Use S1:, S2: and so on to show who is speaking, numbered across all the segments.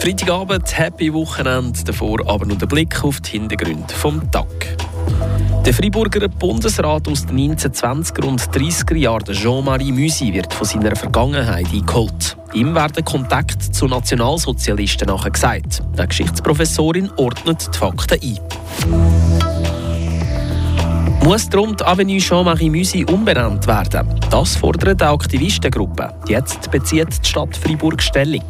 S1: Freitagabend, happy Wochenende, davor aber nur der Blick auf die Hintergründe vom Tag. Der Freiburger Bundesrat aus den 1920er und 30er Jahren, Jean-Marie Musi, wird von seiner Vergangenheit eingeholt. Ihm werden Kontakt zu Nationalsozialisten nachher gesagt. Die Geschichtsprofessorin ordnet die Fakten ein. Muss darum die Avenue Jean-Marie Musi umbenannt werden? Das fordert eine Aktivistengruppe. Jetzt bezieht die Stadt Freiburg Stellung.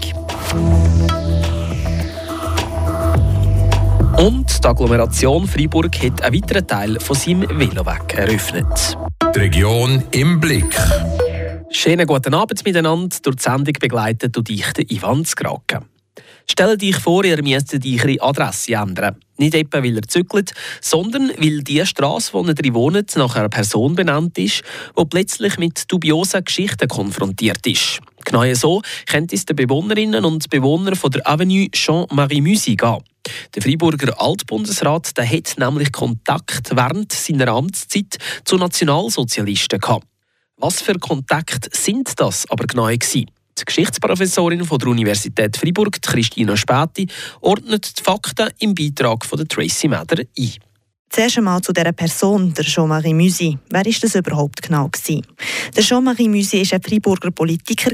S1: Und die Agglomeration Freiburg hat einen weiteren Teil von seinem Veloweg eröffnet.
S2: Die Region im Blick.
S1: Schönen guten Abend miteinander. Durch die Sendung begleitet und ich, Ivan Skraken. Stellt euch vor, ihr müsstet eure Adresse ändern. Nicht etwa, weil ihr zügelt, sondern weil die Straße, wo ihr drin wohnt, nach einer Person benannt ist, die plötzlich mit dubiosen Geschichten konfrontiert ist. Genau so könnte es den Bewohnerinnen und Bewohnern von der Avenue Jean-Marie Musi. Der Freiburger Altbundesrat der hat nämlich Kontakt während seiner Amtszeit zu Nationalsozialisten gehabt. Was für Kontakte sind das aber genau gewesen? Die Geschichtsprofessorin von der Universität Freiburg, Christina Späti, ordnet die Fakten im Beitrag von Tracy Meder ein.
S3: Zuerst einmal zu dieser Person, der Jean-Marie Musi. Wer war das überhaupt genau? Gewesen? Der Jean-Marie Musi war ein Freiburger Politiker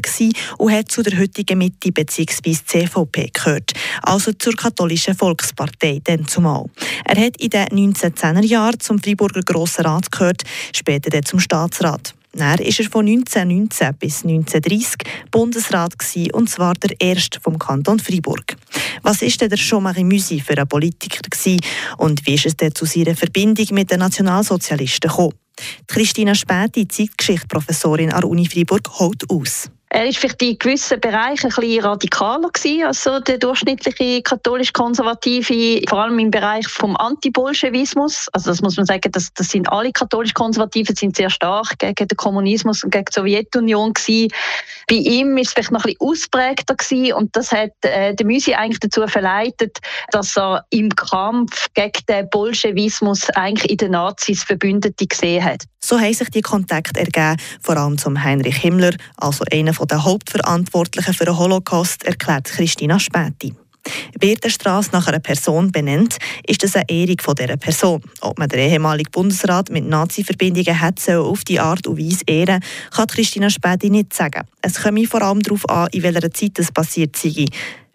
S3: und hat zu der heutigen Mitte bzw. CVP gehört, also zur katholischen Volkspartei, dann zumal. Er hat in den 1910er Jahren zum Freiburger Grossen Rat gehört, später dann zum Staatsrat. Dann war er von 1919 bis 1930 Bundesrat und zwar der erste vom Kanton Freiburg. Was ist denn der Jean-Marie Musi für ein Politiker gewesen und wie ist es denn zu seiner Verbindung mit den Nationalsozialisten gekommen? Christina Späti, Zeitgeschichte-Professorin an der Uni Freiburg, holt aus.
S4: Er war vielleicht in gewissen Bereichen ein bisschen radikaler gewesen als so der durchschnittliche katholisch-konservative, vor allem im Bereich vom Antibolschewismus. Also das muss man sagen, das, das sind alle katholisch-konservativen sind sehr stark gegen den Kommunismus und gegen die Sowjetunion gewesen. Bei ihm ist es vielleicht noch ein bisschen ausprägter gewesen und das hat äh, den Müsi eigentlich dazu verleitet, dass er im Kampf gegen den Bolschewismus eigentlich in den Nazis Verbündete gesehen hat.
S3: So haben sich die Kontakte ergeben, vor allem zum Heinrich Himmler, also einer der Hauptverantwortlichen für den Holocaust, erklärt Christina Späti. Wird eine Straße nach einer Person benannt, ist das eine Ehrung von dieser Person. Ob man den ehemaligen Bundesrat mit Nazi-Verbindungen hat, soll auf die Art und Weise ehren, kann Christina Späti nicht sagen. Es komme vor allem darauf an, in welcher Zeit das passiert sei.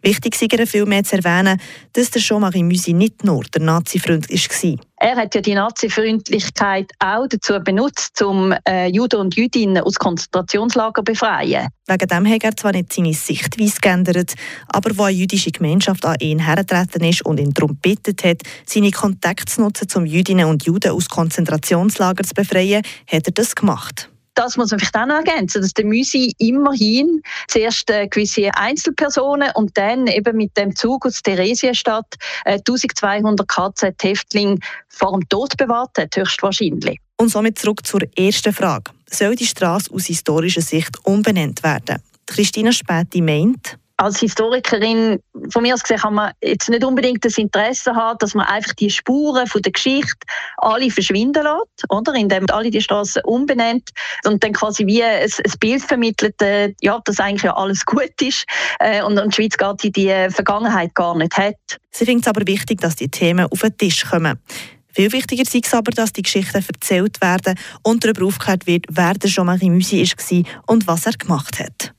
S3: Wichtig sei vielmehr zu erwähnen, dass der Jean-Marie Musi nicht nur der Nazi-Freund war.
S4: Er hat ja die Nazi-Freundlichkeit auch dazu benutzt, um äh, Juden und Jüdinnen aus Konzentrationslagern zu befreien.
S3: Wegen dem hat er zwar nicht seine Sichtweise geändert, aber wo eine jüdische Gemeinschaft an ihn hergetreten ist und ihn darum bittet hat, seine Kontakte zu nutzen, um Jüdinnen und Juden aus Konzentrationslagern zu befreien, hat er das gemacht
S4: das muss man vielleicht auch noch ergänzen, dass der Müsi immerhin zuerst äh, gewisse Einzelpersonen und dann eben mit dem Zug aus Theresienstadt äh, 1200 KZ-Häftlinge vor dem Tod bewahrt hat, höchstwahrscheinlich.
S3: Und somit zurück zur ersten Frage. Soll die Straße aus historischer Sicht umbenannt werden? Christina Späti meint,
S4: als Historikerin, von mir aus gesehen, kann man jetzt nicht unbedingt das Interesse haben, dass man einfach die Spuren von der Geschichte alle verschwinden lässt, oder? Indem man alle die Straßen umbenennt und dann quasi wie ein, Bild vermittelt, äh, ja, dass eigentlich ja alles gut ist äh, und, und die Schweiz gar die, die Vergangenheit gar nicht hat.
S3: Sie findet es aber wichtig, dass die Themen auf den Tisch kommen. Viel wichtiger ist es aber, dass die Geschichten erzählt werden und darüber aufgeklärt wird, wer der Jean-Marie Musi war und was er gemacht hat.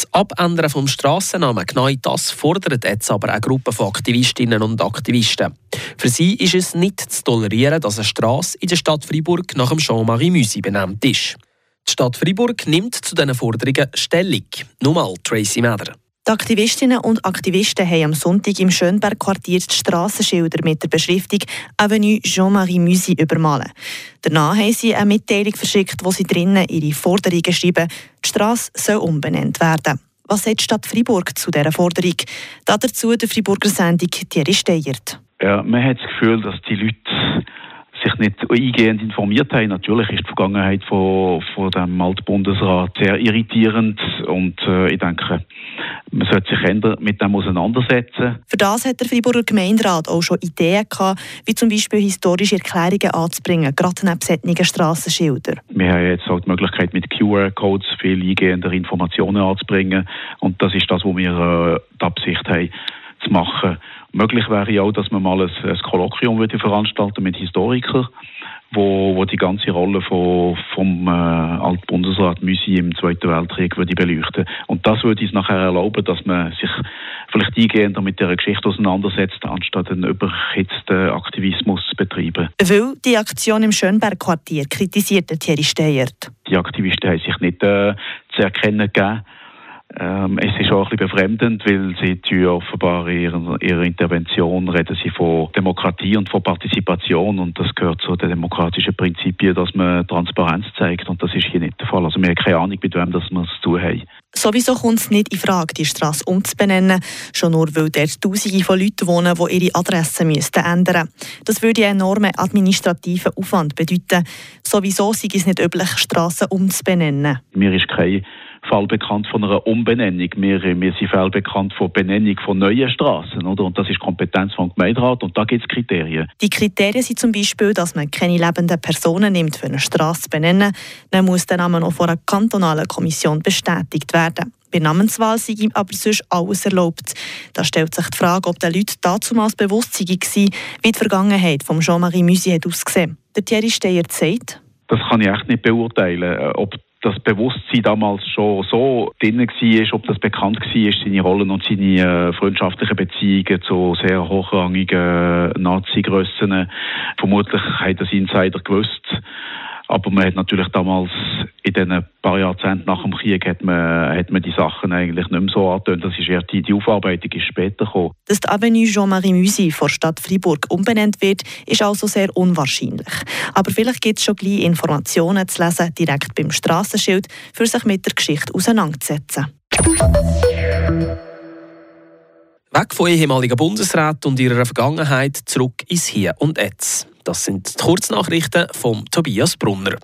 S1: Das Abändern vom Strassennamen, genau das fordert jetzt aber eine Gruppe von Aktivistinnen und Aktivisten. Für sie ist es nicht zu tolerieren, dass eine Straße in der Stadt Freiburg nach dem Jean-Marie Musi benannt ist. Die Stadt Freiburg nimmt zu diesen Forderungen Stellung. Nur mal Tracy Meder.
S3: Die Aktivistinnen und Aktivisten haben am Sonntag im Schönberg-Quartier die Strassenschilder mit der Beschriftung Avenue Jean-Marie Musi übermalen. Danach haben sie eine Mitteilung verschickt, wo sie drinnen ihre Forderungen schreiben, die Strasse soll umbenannt werden. Was sagt die Stadt Freiburg zu dieser Forderung? Dazu der Freiburger Sendung Thierry Steyert.
S5: Ja, man hat das Gefühl, dass die Leute sich nicht eingehend informiert haben. Natürlich ist die Vergangenheit von, von dem Altbundesrat sehr irritierend und äh, ich denke, Man sollte sich mit dem auseinandersetzen.
S3: Für das hat der Freiburger Gemeinderat auch schon Ideen gehabt, wie zum Beispiel historische Erklärungen anzubringen, gerade neben solchen Strassenschildern.
S5: Wir haben jetzt auch die Möglichkeit, mit QR-Codes viel eingehender Informationen anzubringen. Und das ist das, was wir äh, die Absicht haben, zu machen. Möglich wäre ja auch, dass man mal ein, ein Kolloquium würde veranstalten mit Historikern wo, wo die ganze Rolle von, vom äh, Altbundesrat Müsi im Zweiten Weltkrieg würde beleuchten. Und das würde es nachher erlauben, dass man sich vielleicht eingehender mit der Geschichte auseinandersetzt, anstatt einen überhitzten Aktivismus zu betreiben.
S3: Weil die Aktion im Schönberg-Quartier kritisiert Thierry Steyert.
S5: Die Aktivisten haben sich nicht äh, zu erkennen gegeben ähm, es ist auch ein bisschen befremdend, weil sie offenbar in ihrer, ihrer, Intervention reden sie von Demokratie und von Partizipation und das gehört zu den demokratischen Prinzipien, dass man Transparenz zeigt und das ist hier nicht der Fall. Also wir haben keine Ahnung, mit wem das wir es zu tun haben.
S3: Sowieso kommt es nicht in Frage, die Straße umzubenennen, schon nur weil dort Tausende von Leuten wohnen, die ihre Adressen müssten ändern Das würde einen enormen administrativen Aufwand bedeuten. Sowieso sei es nicht üblich, Straßen umzubenennen.
S5: Mir ist keine Fall bekannt von einer Umbenennung. Wir, wir sind Fall bekannt von Benennung von neuen Straßen, oder? Und das ist Kompetenz vom Gemeinderat und da gibt es Kriterien.
S3: Die Kriterien sind zum Beispiel, dass man keine lebenden Personen nimmt, für eine Straße zu benennen. Dann muss der Name noch von einer kantonalen Kommission bestätigt werden. Bei Namenswahl sei ihm aber sonst alles erlaubt. Da stellt sich die Frage, ob den Leuten damals bewusst war, wie die Vergangenheit von Jean-Marie Musi ausgesehen hat. Der Thierry Steyer sagt,
S5: das kann ich echt nicht beurteilen, äh, ob das Bewusstsein damals schon so drin war, ob das bekannt war, seine Rollen und seine äh, freundschaftlichen Beziehungen zu sehr hochrangigen Nazi-Grössen. Vermutlich hat das Insider gewusst. Aber man hat natürlich damals in den paar Jahrzehnten nach dem Krieg hat man, hat man die Sachen eigentlich nicht mehr so angetönt. Das ist erst die, die Aufarbeitung ist später gekommen.
S3: Dass die Avenue Jean-Marie Musi vor Stadt Freiburg umbenannt wird, ist also sehr unwahrscheinlich. Aber vielleicht gibt es schon gleich Informationen zu lesen, direkt beim Straßenschild, für sich mit der Geschichte auseinanderzusetzen.
S1: Weg von ehemaligen Bundesräten und ihrer Vergangenheit zurück ins Hier und Jetzt. Das sind die Kurznachrichten von Tobias Brunner.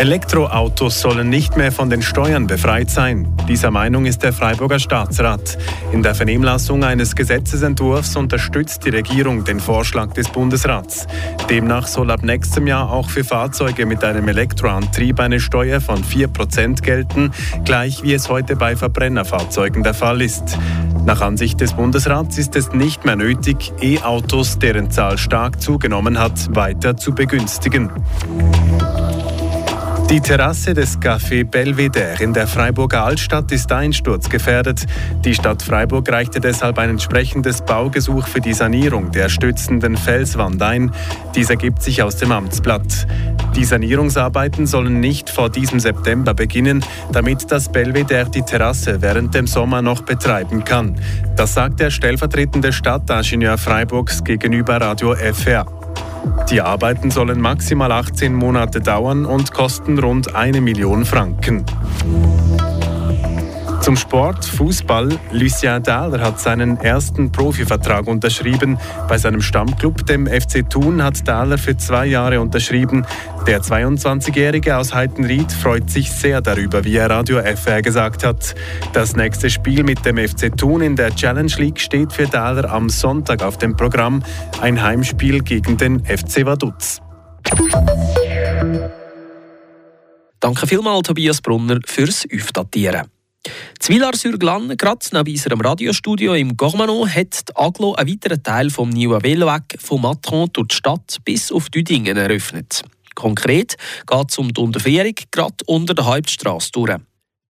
S6: Elektroautos sollen nicht mehr von den Steuern befreit sein. Dieser Meinung ist der Freiburger Staatsrat. In der Vernehmlassung eines Gesetzesentwurfs unterstützt die Regierung den Vorschlag des Bundesrats. Demnach soll ab nächstem Jahr auch für Fahrzeuge mit einem Elektroantrieb eine Steuer von 4% gelten, gleich wie es heute bei Verbrennerfahrzeugen der Fall ist. Nach Ansicht des Bundesrats ist es nicht mehr nötig, E-Autos, deren Zahl stark zugenommen hat, weiter zu begünstigen. Die Terrasse des Café Belvedere in der Freiburger Altstadt ist einsturzgefährdet. Die Stadt Freiburg reichte deshalb ein entsprechendes Baugesuch für die Sanierung der stützenden Felswand ein. Dies ergibt sich aus dem Amtsblatt. Die Sanierungsarbeiten sollen nicht vor diesem September beginnen, damit das Belvedere die Terrasse während dem Sommer noch betreiben kann. Das sagt der stellvertretende Stadtingenieur Freiburgs gegenüber Radio FR. Die Arbeiten sollen maximal 18 Monate dauern und kosten rund eine Million Franken. Zum Sport, Fußball. Lucien Dahler hat seinen ersten Profivertrag unterschrieben. Bei seinem Stammclub, dem FC Thun, hat Dahler für zwei Jahre unterschrieben. Der 22-Jährige aus Heitenried freut sich sehr darüber, wie er Radio FR gesagt hat. Das nächste Spiel mit dem FC Thun in der Challenge League steht für Dahler am Sonntag auf dem Programm. Ein Heimspiel gegen den FC Vaduz.
S1: Danke vielmals, Tobias Brunner, fürs Aufdatieren. Zwillar-sur-Glan, gerade neben unserem Radiostudio im Gormano, hat die Aglo einen weiteren Teil vom neuen Veloweg von Matron durch die Stadt bis auf Düdingen eröffnet. Konkret geht es um die Unterführung gerade unter der Hauptstraße durch.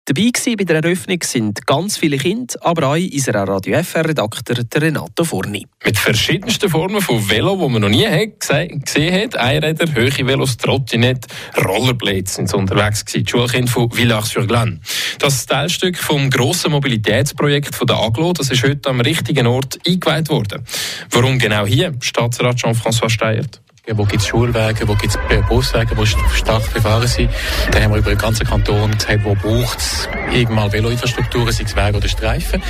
S1: Dabei bei der Eröffnung sind ganz viele Kinder, aber auch unser Radio FR-Redakteur Renato Forni.
S7: Mit verschiedensten Formen von Velo, die man noch nie hat, gesehen hat. Einräder, hohe Velos, Trottinette, Rollerblades sind unterwegs gewesen. Die Schulkinder von Villars-sur-Glane. Das Teilstück vom grossen Mobilitätsprojekt von der Aglo, das ist heute am richtigen Ort eingeweiht worden. Warum genau hier? Staatsrat Jean-François Steyert.
S8: Wo gibt es Schulwege, wo gibt es Buswege, die stark befahren sind. Da haben wir über den ganzen Kanton gesagt, wo braucht es irgendwann Veloinfrastrukturen, sei es Wege oder Streifen.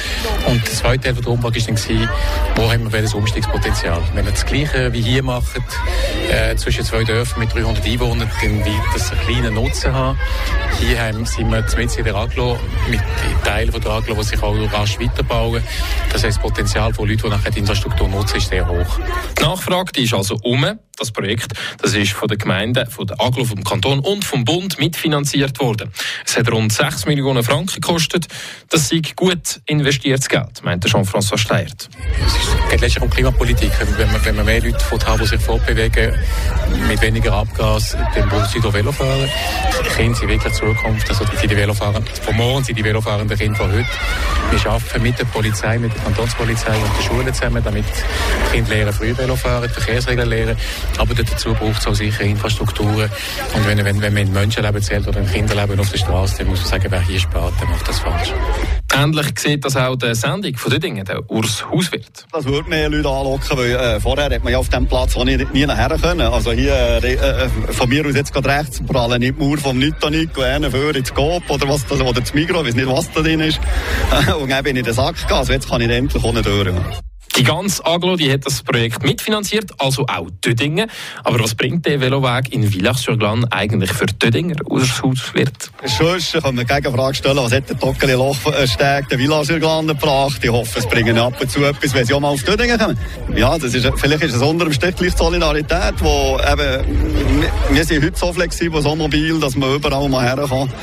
S8: Und der zweite Teil der Umfrage war dann, wo haben wir das Umstiegspotenzial. Wenn wir das Gleiche wie hier machen, äh, zwischen zwei Dörfern mit 300 Einwohnern, dann wird das einen kleinen Nutzen haben. Hier haben, sind wir mit in der Aglo, mit Teilen der Aglo, die sich auch rasch weiterbauen. Das heißt, das Potenzial von Leuten, die nachher die Infrastruktur nutzen, ist sehr hoch.
S7: Die Nachfrage die ist also um. Das Projekt das ist von der Gemeinde, von der Aglo, vom Kanton und vom Bund mitfinanziert worden. Es hat rund 6 Millionen Franken gekostet. Das ist gut investiertes Geld, meint Jean-François Steyert.
S8: Es geht letztlich um Klimapolitik. Wenn man, wenn man mehr Leute haben, die sich fortbewegen, mit weniger Abgas, dann braucht sie Velofahrer. Kinder sind wirklich Zukunft. Also die, die Velofahrer von morgen sind die Velofahrenden Kinder von heute. Wir arbeiten mit der Polizei, mit der Kantonspolizei und der Schule zusammen, damit die Kinder lernen, früh Velofahren, die Verkehrsregeln lernen. Aber dazu braucht es auch sicher Infrastrukturen. Und wenn, wenn, wenn man in Menschenleben zählt oder in Kinderleben auf der Straße, dann muss man sagen, wer hier spart, der macht das falsch.
S7: Ähnlich sieht das auch der Sendung von den Dingen, der Urs Hauswirt.
S9: Das würde mehr Leute anlocken, weil äh, vorher hat man ja auf dem Platz auch nie, nie nachher können. Also hier äh, äh, von mir aus jetzt gerade rechts prallen nicht Mauer vom Nütonic und einen für ins Coop oder was das, oder das Migros, ich weiß nicht, was da drin ist. und dann bin ich in den Sack gegangen, also jetzt kann ich endlich ohne durch.
S7: Die ganze Aglo die hat das Projekt mitfinanziert, also auch Dödingen. Aber was bringt der Veloweg in Villach-sur-Glane eigentlich für Dödinger aus Hauswirt?
S9: Sonst kann man die Gegenfrage stellen, was hat der Tockeli Lochsteg der Villach-sur-Glane gebracht? Ich hoffe, es bringen ab und zu etwas, wenn sie auch mal auf Dödingen kommen. Ja, das ist, vielleicht ist es unter dem Strich Solidarität, wo eben, wir sind heute so flexibel, so mobil, dass man überall mal herkommt.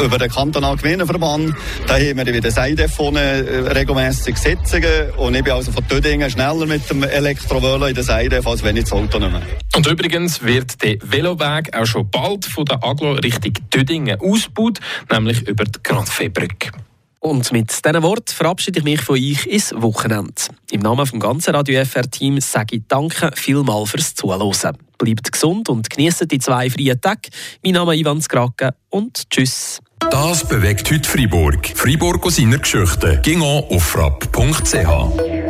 S9: Über den kantonalen Gewinnenverband, da haben wir wieder Seidefone regelmäßig Sitzungen und ich bin also von Dödingen Dingen schneller mit dem Elektrovelo in der Seite, als wenn ich das Auto nehme.
S7: Und übrigens wird der Veloweg auch schon bald von der Aglo Richtung Dödingen ausgebaut, nämlich über die Grand Brücke.
S1: Und mit diesen Worten verabschiede ich mich von euch ins Wochenende. Im Namen des ganzen Radio FR-Team sage ich Danke vielmals fürs Zuhören. Bleibt gesund und genießt die zwei freien Tage. Mein Name ist Ivan Skrake und Tschüss.
S2: Das bewegt heute Freiburg. Freiburg aus seiner Geschichte. Ging auf frapp.ch.